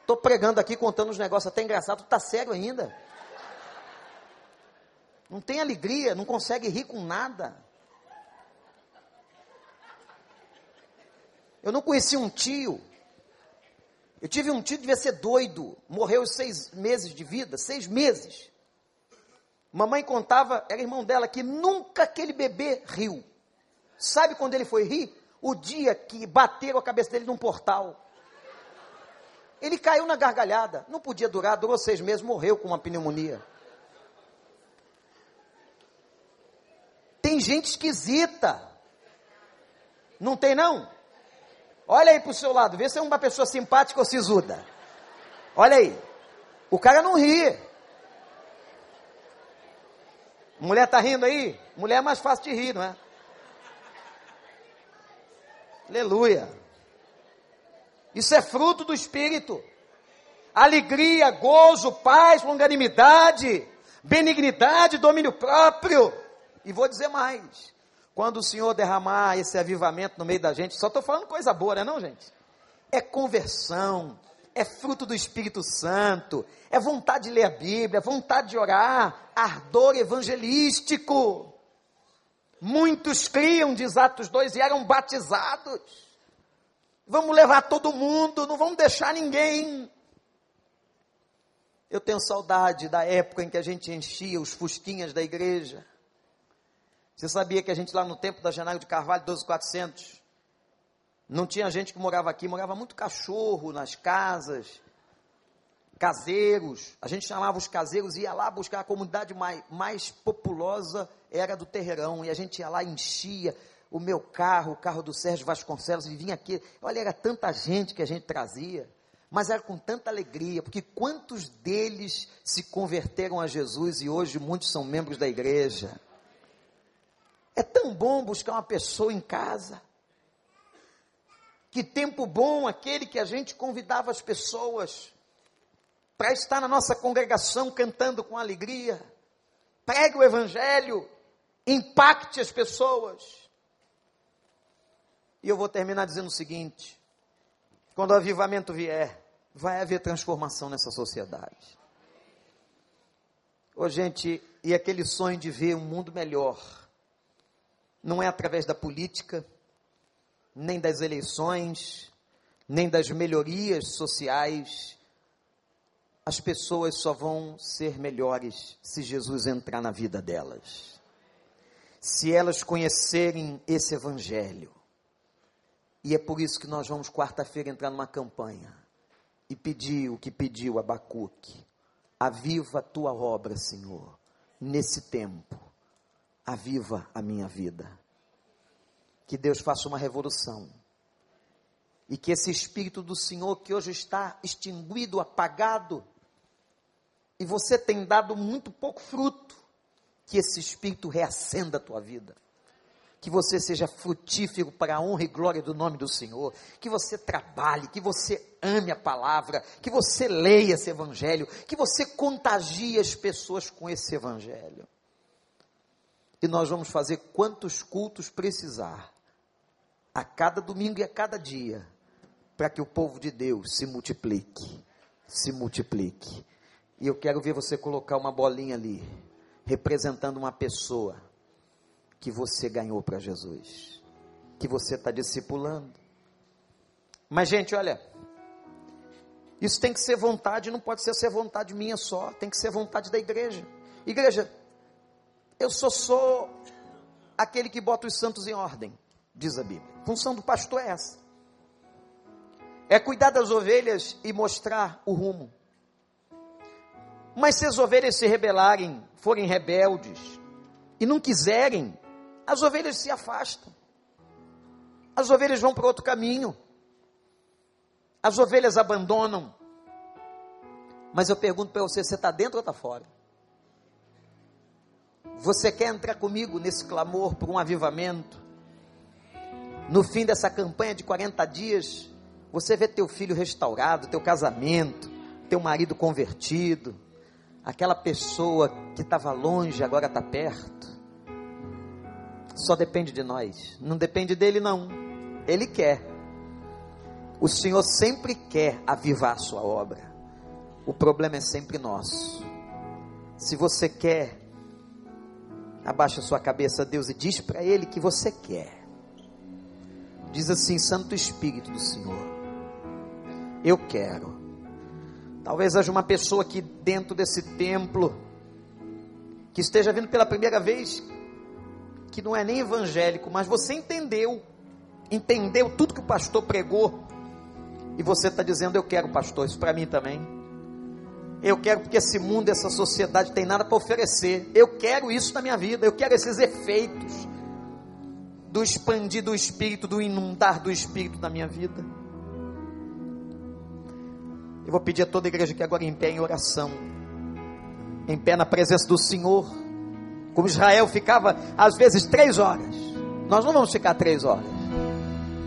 Speaker 1: Tô pregando aqui, contando uns negócios até engraçados, tu tá sério ainda? Não tem alegria, não consegue rir com nada. Eu não conheci um tio. Eu tive um tio que devia ser doido. Morreu seis meses de vida, seis meses. Mamãe contava, era irmão dela, que nunca aquele bebê riu. Sabe quando ele foi rir? O dia que bateram a cabeça dele num portal. Ele caiu na gargalhada, não podia durar, durou seis meses, morreu com uma pneumonia. Tem gente esquisita. Não tem não? Olha aí para o seu lado, vê se é uma pessoa simpática ou sisuda. Olha aí. O cara não ri. Mulher tá rindo aí? Mulher é mais fácil de rir, não é? Aleluia. Isso é fruto do Espírito. Alegria, gozo, paz, longanimidade, benignidade, domínio próprio. E vou dizer mais. Quando o Senhor derramar esse avivamento no meio da gente, só estou falando coisa boa, não é não, gente? É conversão, é fruto do Espírito Santo, é vontade de ler a Bíblia, vontade de orar, ardor evangelístico. Muitos criam, diz Atos 2, e eram batizados. Vamos levar todo mundo, não vamos deixar ninguém. Eu tenho saudade da época em que a gente enchia os fusquinhas da igreja. Você sabia que a gente lá no tempo da Janeiro de Carvalho, 12400, não tinha gente que morava aqui, morava muito cachorro nas casas, caseiros. A gente chamava os caseiros ia lá buscar a comunidade mais, mais populosa, era do Terreirão. E a gente ia lá, enchia o meu carro, o carro do Sérgio Vasconcelos, e vinha aqui. Olha, era tanta gente que a gente trazia mas era com tanta alegria, porque quantos deles se converteram a Jesus e hoje muitos são membros da igreja. É tão bom buscar uma pessoa em casa. Que tempo bom aquele que a gente convidava as pessoas para estar na nossa congregação cantando com alegria. Pregue o evangelho, impacte as pessoas. E eu vou terminar dizendo o seguinte: quando o avivamento vier, vai haver transformação nessa sociedade. Ô, gente, e aquele sonho de ver um mundo melhor, não é através da política, nem das eleições, nem das melhorias sociais. As pessoas só vão ser melhores se Jesus entrar na vida delas. Se elas conhecerem esse Evangelho. E é por isso que nós vamos quarta-feira entrar numa campanha e pedir o que pediu Abacuque. Aviva a tua obra, Senhor, nesse tempo. Aviva a minha vida. Que Deus faça uma revolução. E que esse Espírito do Senhor, que hoje está extinguido, apagado, e você tem dado muito pouco fruto, que esse Espírito reacenda a tua vida. Que você seja frutífero para a honra e glória do nome do Senhor, que você trabalhe, que você ame a palavra, que você leia esse evangelho, que você contagie as pessoas com esse evangelho. E nós vamos fazer quantos cultos precisar, a cada domingo e a cada dia, para que o povo de Deus se multiplique, se multiplique. E eu quero ver você colocar uma bolinha ali, representando uma pessoa que você ganhou para Jesus, que você está discipulando. Mas, gente, olha, isso tem que ser vontade, não pode ser ser vontade minha só, tem que ser vontade da igreja. Igreja, eu só sou aquele que bota os santos em ordem, diz a Bíblia. A função do pastor é essa. É cuidar das ovelhas e mostrar o rumo. Mas se as ovelhas se rebelarem, forem rebeldes e não quiserem as ovelhas se afastam. As ovelhas vão para outro caminho. As ovelhas abandonam. Mas eu pergunto para você: você está dentro ou está fora? Você quer entrar comigo nesse clamor por um avivamento? No fim dessa campanha de 40 dias, você vê teu filho restaurado, teu casamento, teu marido convertido, aquela pessoa que estava longe agora está perto só depende de nós. Não depende dele, não. Ele quer. O Senhor sempre quer avivar a sua obra. O problema é sempre nosso. Se você quer, abaixa sua cabeça Deus e diz para Ele que você quer. Diz assim: Santo Espírito do Senhor, eu quero. Talvez haja uma pessoa aqui dentro desse templo que esteja vindo pela primeira vez que não é nem evangélico, mas você entendeu, entendeu tudo que o pastor pregou, e você está dizendo: Eu quero, pastor, isso para mim também. Eu quero porque esse mundo, essa sociedade tem nada para oferecer. Eu quero isso na minha vida, eu quero esses efeitos do expandir do Espírito, do inundar do Espírito na minha vida. Eu vou pedir a toda a igreja que agora em pé em oração, em pé na presença do Senhor como Israel ficava às vezes três horas. Nós não vamos ficar três horas.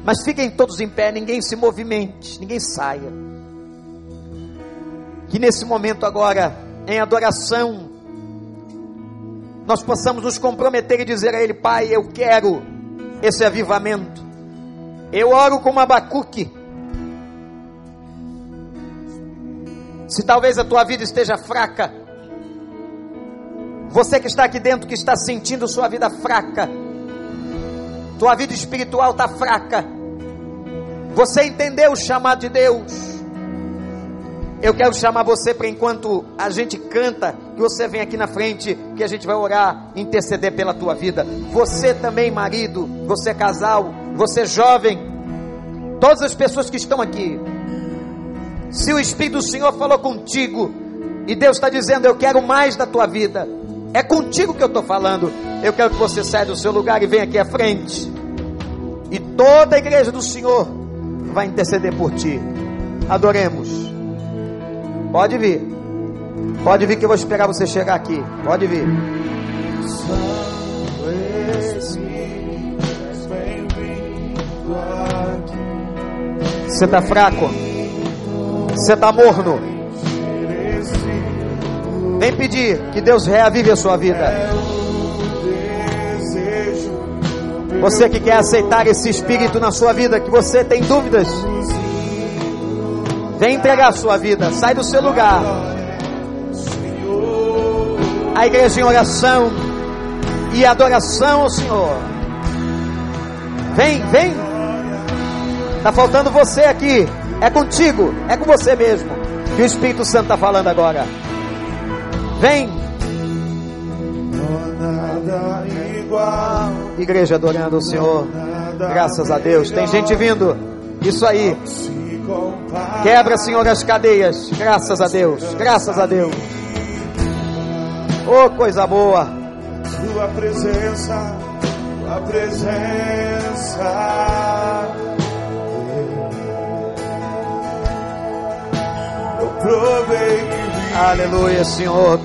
Speaker 1: Mas fiquem todos em pé, ninguém se movimente, ninguém saia. Que nesse momento agora, em adoração, nós possamos nos comprometer e dizer a Ele, Pai, eu quero esse avivamento. Eu oro como Abacuque. Se talvez a tua vida esteja fraca, você que está aqui dentro, que está sentindo sua vida fraca, tua vida espiritual está fraca. Você entendeu o chamado de Deus. Eu quero chamar você para enquanto a gente canta, que você vem aqui na frente, que a gente vai orar, interceder pela tua vida. Você também, marido, você casal, você jovem, todas as pessoas que estão aqui. Se o Espírito do Senhor falou contigo e Deus está dizendo, eu quero mais da tua vida, é contigo que eu estou falando. Eu quero que você saia do seu lugar e venha aqui à frente. E toda a igreja do Senhor vai interceder por ti. Adoremos. Pode vir. Pode vir que eu vou esperar você chegar aqui. Pode vir. Você está fraco. Você está morno. Vem pedir que Deus reavive a sua vida. Você que quer aceitar esse espírito na sua vida, que você tem dúvidas. Vem entregar a sua vida. Sai do seu lugar. A igreja em oração e adoração ao Senhor. Vem, vem. Está faltando você aqui. É contigo, é com você mesmo. Que o Espírito Santo está falando agora. Vem. Igreja adorando o Senhor. Graças a Deus. Tem gente vindo. Isso aí. Quebra, Senhor, as cadeias. Graças a Deus. Graças a Deus. Oh, coisa boa.
Speaker 2: Tua presença, tua presença.
Speaker 1: Aleluia, Senhor.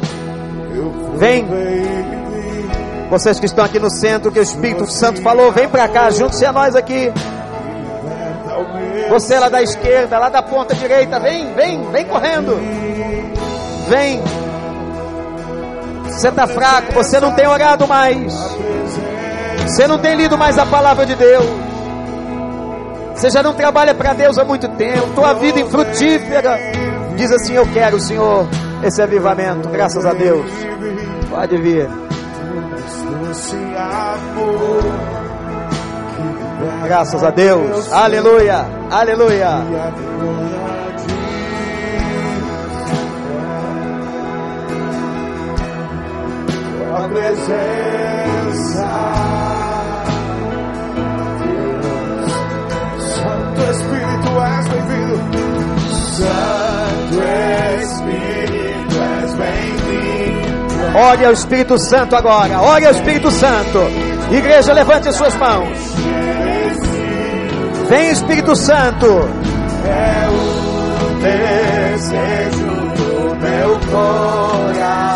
Speaker 1: Vem. Vocês que estão aqui no centro, que o Espírito Santo falou, vem para cá, junte-se a nós aqui. Você lá da esquerda, lá da ponta direita, vem, vem, vem correndo. Vem. Você está fraco, você não tem orado mais. Você não tem lido mais a palavra de Deus. Você já não trabalha para Deus há muito tempo. Tua vida infrutífera. Diz assim: Eu quero, Senhor, esse avivamento. Graças a Deus. Pode vir. Graças a Deus. Aleluia. Aleluia.
Speaker 2: A presença. Bem-vindo. Santo Espírito, és bem-vindo.
Speaker 1: Ore ao Espírito Santo agora. Ore ao Espírito Santo. Igreja, levante as suas mãos. Vem Espírito Santo.
Speaker 2: É o desejo do meu coração.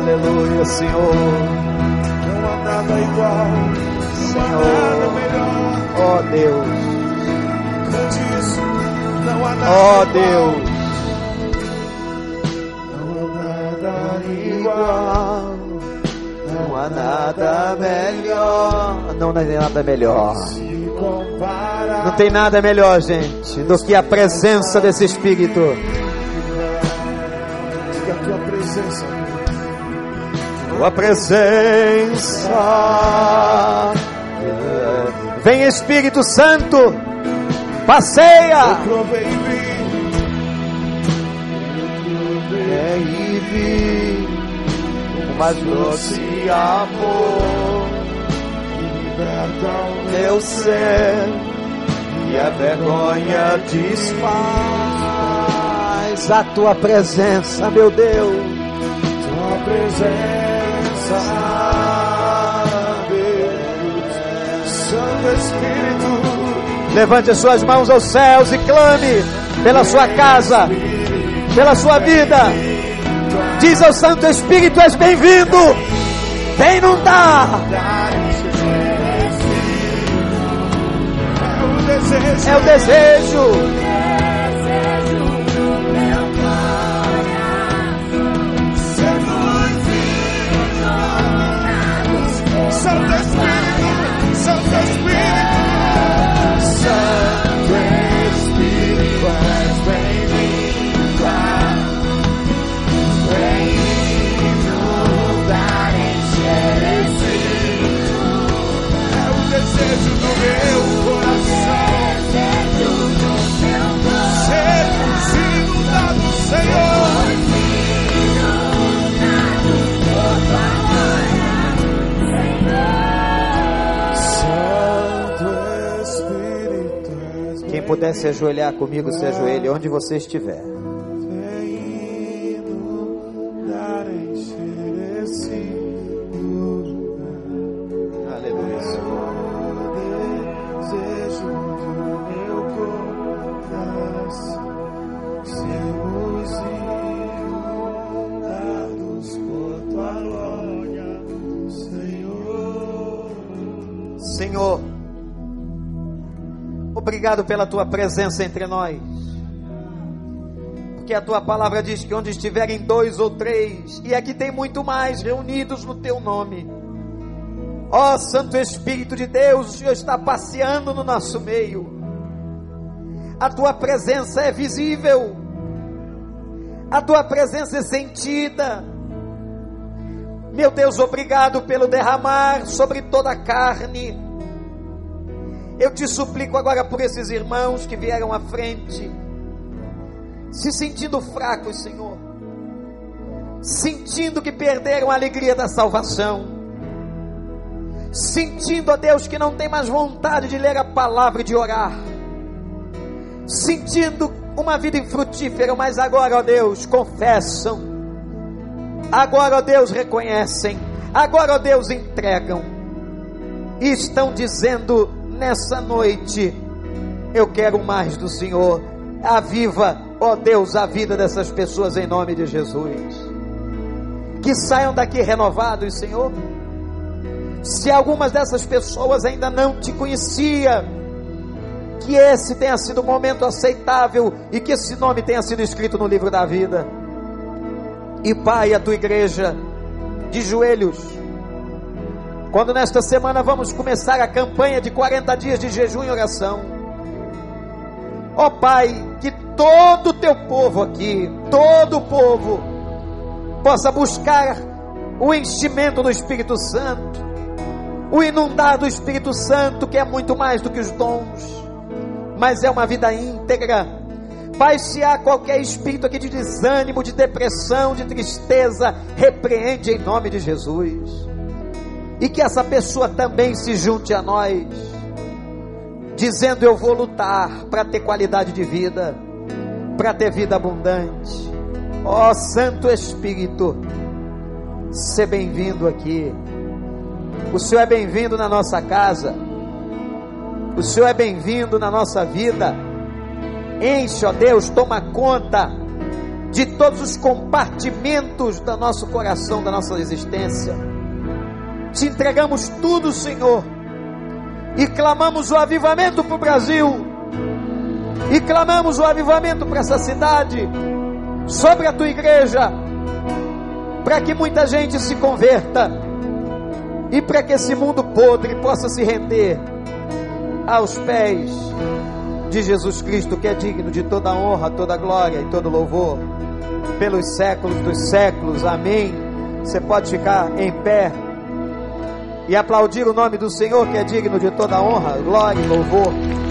Speaker 1: Aleluia, Senhor.
Speaker 2: Não há nada igual, não há nada melhor.
Speaker 1: Ó Deus.
Speaker 2: Cante isso. Não há nada
Speaker 1: Ó
Speaker 2: igual.
Speaker 1: Deus.
Speaker 2: Não há nada igual.
Speaker 1: Não há nada melhor. Não, tem nada melhor. Não tem nada melhor, gente, do que a presença desse Espírito.
Speaker 2: que a tua presença.
Speaker 1: Tua presença. Vem Espírito Santo. Passeia. É e vi o mais doce amor.
Speaker 2: Liberta o
Speaker 1: Meu ser e a vergonha desfaz a tua presença, meu Deus.
Speaker 2: tua presença.
Speaker 1: Levante as suas mãos aos céus e clame pela sua casa, pela sua vida. Diz ao Santo Espírito: És bem-vindo. Vem inundar.
Speaker 2: É o desejo. Santo Espírito, Santo Espírito, Santo Espírito, és bem-vindo a reino da enxerecido.
Speaker 1: É o
Speaker 2: desejo do meu puder se ajoelhar comigo, se ajoelhe onde
Speaker 1: você estiver. Obrigado pela tua presença entre nós. Porque a tua palavra diz que onde estiverem dois ou três, e aqui tem muito mais reunidos no teu nome. Ó Santo Espírito de Deus, o Senhor está passeando no nosso meio. A tua presença é visível. A tua presença é sentida. Meu Deus, obrigado pelo derramar sobre toda a carne. Eu te suplico agora por esses irmãos que vieram à frente, se sentindo fracos, Senhor, sentindo que perderam a alegria da salvação, sentindo, ó Deus, que não tem mais vontade de ler a palavra e de orar, sentindo uma vida infrutífera, mas agora, ó Deus, confessam, agora, ó Deus, reconhecem, agora, ó Deus, entregam, e estão dizendo nessa noite: Eu quero mais do Senhor. Aviva, ó Deus, a vida dessas pessoas em nome de Jesus. Que saiam daqui renovados, Senhor. Se algumas dessas pessoas ainda não te conhecia, que esse tenha sido um momento aceitável e que esse nome tenha sido escrito no livro da vida. E Pai, a tua igreja de joelhos, quando nesta semana vamos começar a campanha de 40 dias de jejum e oração. Ó oh, Pai, que todo o teu povo aqui, todo o povo, possa buscar o enchimento do Espírito Santo, o inundar do Espírito Santo, que é muito mais do que os dons, mas é uma vida íntegra. Pai, se há qualquer espírito aqui de desânimo, de depressão, de tristeza, repreende em nome de Jesus e que essa pessoa também se junte a nós, dizendo: Eu vou lutar para ter qualidade de vida, para ter vida abundante. Ó oh, Santo Espírito, seja bem-vindo aqui. O Senhor é bem-vindo na nossa casa, o Senhor é bem-vindo na nossa vida. Enche, ó Deus, toma conta de todos os compartimentos do nosso coração, da nossa existência te entregamos tudo, Senhor, e clamamos o avivamento para o Brasil, e clamamos o avivamento para essa cidade, sobre a tua igreja, para que muita gente se converta, e para que esse mundo podre possa se render aos pés de Jesus Cristo, que é digno de toda honra, toda glória e todo louvor, pelos séculos dos séculos. Amém. Você pode ficar em pé e aplaudir o nome do Senhor, que é digno de toda honra, glória e louvor.